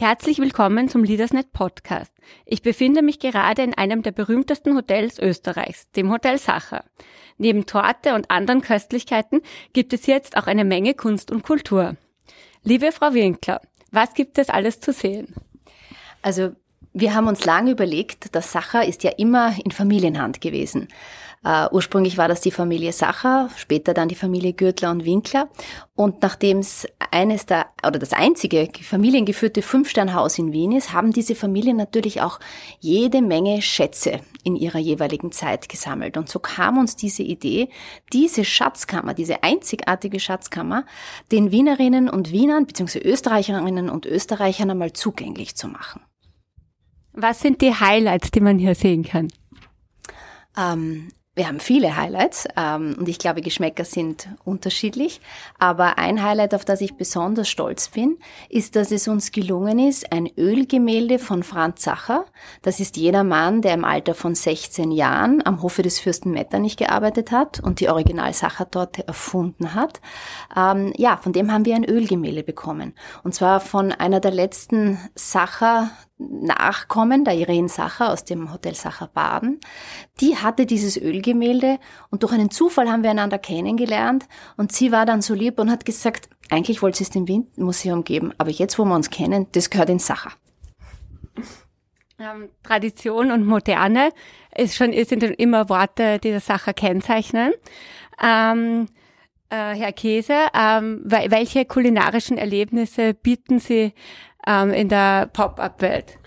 Herzlich willkommen zum Leadersnet Podcast. Ich befinde mich gerade in einem der berühmtesten Hotels Österreichs, dem Hotel Sacher. Neben Torte und anderen Köstlichkeiten gibt es jetzt auch eine Menge Kunst und Kultur. Liebe Frau Winkler, was gibt es alles zu sehen? Also wir haben uns lange überlegt, das Sacher ist ja immer in Familienhand gewesen. Uh, ursprünglich war das die Familie Sacher, später dann die Familie Gürtler und Winkler. Und nachdem es eines der, oder das einzige familiengeführte Fünfsternhaus in Wien ist, haben diese Familien natürlich auch jede Menge Schätze in ihrer jeweiligen Zeit gesammelt. Und so kam uns diese Idee, diese Schatzkammer, diese einzigartige Schatzkammer, den Wienerinnen und Wienern, beziehungsweise Österreicherinnen und Österreichern einmal zugänglich zu machen. Was sind die Highlights, die man hier sehen kann? Ähm, wir haben viele Highlights ähm, und ich glaube, Geschmäcker sind unterschiedlich. Aber ein Highlight, auf das ich besonders stolz bin, ist, dass es uns gelungen ist, ein Ölgemälde von Franz Sacher, das ist jener Mann, der im Alter von 16 Jahren am Hofe des Fürsten Metternich gearbeitet hat und die Original-Sacher-Torte erfunden hat. Ähm, ja, von dem haben wir ein Ölgemälde bekommen. Und zwar von einer der letzten Sacher Nachkommen, der Irene Sacher aus dem Hotel Sacher Baden, die hatte dieses Ölgemälde und durch einen Zufall haben wir einander kennengelernt und sie war dann so lieb und hat gesagt, eigentlich wollte sie es dem Windmuseum geben, aber jetzt, wo wir uns kennen, das gehört in Sacher. Ähm, Tradition und Moderne ist schon, sind immer Worte, die das Sacher kennzeichnen. Ähm, äh, Herr Käse, ähm, welche kulinarischen Erlebnisse bieten Sie ähm, in der Pop-up-Welt.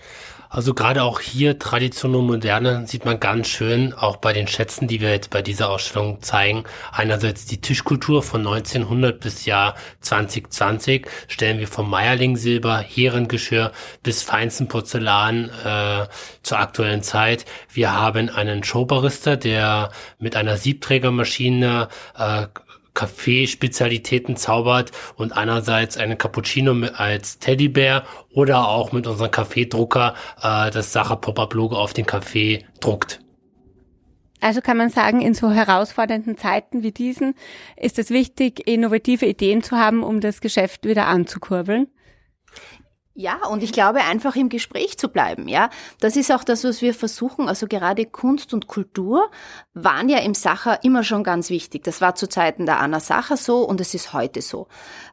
Also gerade auch hier Tradition und Moderne sieht man ganz schön, auch bei den Schätzen, die wir jetzt bei dieser Ausstellung zeigen. Einerseits die Tischkultur von 1900 bis Jahr 2020 stellen wir vom Meierling Silber, Herengeschirr bis feinsten Porzellan äh, zur aktuellen Zeit. Wir haben einen Showbarista, der mit einer Siebträgermaschine äh, Kaffeespezialitäten zaubert und einerseits einen Cappuccino als Teddybär oder auch mit unserem Kaffeedrucker äh, das Sacher Pop-Up-Logo auf den Kaffee druckt. Also kann man sagen, in so herausfordernden Zeiten wie diesen ist es wichtig, innovative Ideen zu haben, um das Geschäft wieder anzukurbeln. Ja, und ich glaube, einfach im Gespräch zu bleiben, ja. Das ist auch das, was wir versuchen. Also gerade Kunst und Kultur waren ja im Sacher immer schon ganz wichtig. Das war zu Zeiten der Anna Sacher so und es ist heute so.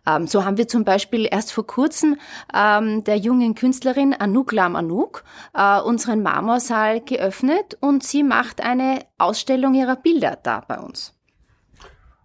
Ähm, so haben wir zum Beispiel erst vor kurzem ähm, der jungen Künstlerin Anouk Lam Anouk äh, unseren Marmorsaal geöffnet und sie macht eine Ausstellung ihrer Bilder da bei uns.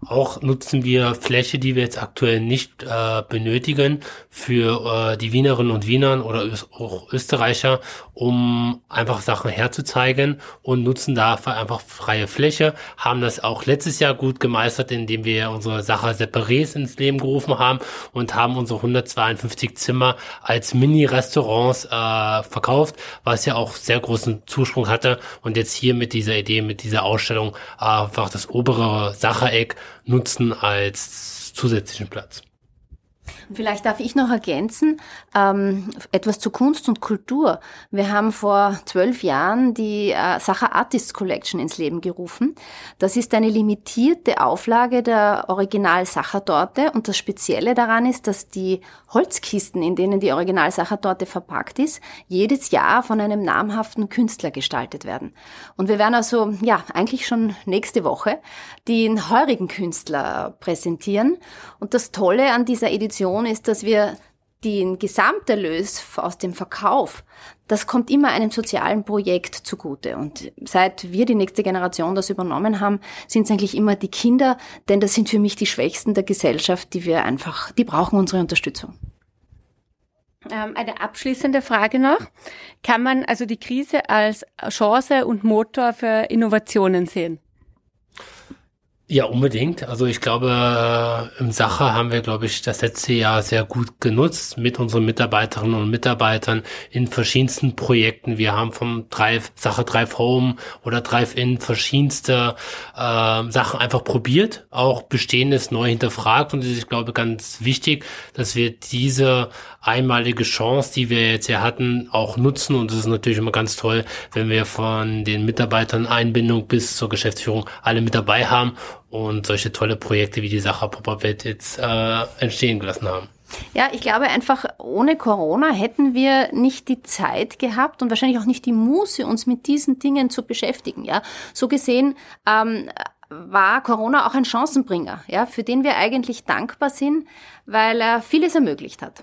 Auch nutzen wir Fläche, die wir jetzt aktuell nicht äh, benötigen, für äh, die Wienerinnen und Wiener oder auch Österreicher, um einfach Sachen herzuzeigen und nutzen dafür einfach freie Fläche. Haben das auch letztes Jahr gut gemeistert, indem wir unsere Sache Separés ins Leben gerufen haben und haben unsere 152 Zimmer als Mini-Restaurants äh, verkauft, was ja auch sehr großen Zuspruch hatte. Und jetzt hier mit dieser Idee, mit dieser Ausstellung äh, einfach das obere Sachereck nutzen als zusätzlichen Platz. Vielleicht darf ich noch ergänzen, ähm, etwas zu Kunst und Kultur. Wir haben vor zwölf Jahren die äh, Sacher Artists Collection ins Leben gerufen. Das ist eine limitierte Auflage der Original Sacher Torte und das Spezielle daran ist, dass die Holzkisten, in denen die Original Sacher Torte verpackt ist, jedes Jahr von einem namhaften Künstler gestaltet werden. Und wir werden also, ja, eigentlich schon nächste Woche den heurigen Künstler präsentieren. Und das Tolle an dieser Edition Situation ist, dass wir den Gesamterlös aus dem Verkauf, das kommt immer einem sozialen Projekt zugute. Und seit wir die nächste Generation das übernommen haben, sind es eigentlich immer die Kinder, denn das sind für mich die Schwächsten der Gesellschaft, die wir einfach, die brauchen unsere Unterstützung. Ähm, eine abschließende Frage noch. Kann man also die Krise als Chance und Motor für Innovationen sehen? Ja, unbedingt. Also ich glaube, äh, im Sache haben wir, glaube ich, das letzte Jahr sehr gut genutzt mit unseren Mitarbeiterinnen und Mitarbeitern in verschiedensten Projekten. Wir haben vom Drive, Sache Drive Home oder Drive In verschiedenste äh, Sachen einfach probiert, auch Bestehendes neu hinterfragt. Und es ist, ich glaube, ganz wichtig, dass wir diese einmalige Chance, die wir jetzt hier hatten, auch nutzen. Und es ist natürlich immer ganz toll, wenn wir von den Mitarbeitern Einbindung bis zur Geschäftsführung alle mit dabei haben und solche tolle Projekte wie die Sacher Pop-Up Welt jetzt äh, entstehen gelassen haben. Ja, ich glaube einfach, ohne Corona hätten wir nicht die Zeit gehabt und wahrscheinlich auch nicht die Muße, uns mit diesen Dingen zu beschäftigen. Ja, so gesehen ähm, war Corona auch ein Chancenbringer, ja, für den wir eigentlich dankbar sind, weil er vieles ermöglicht hat.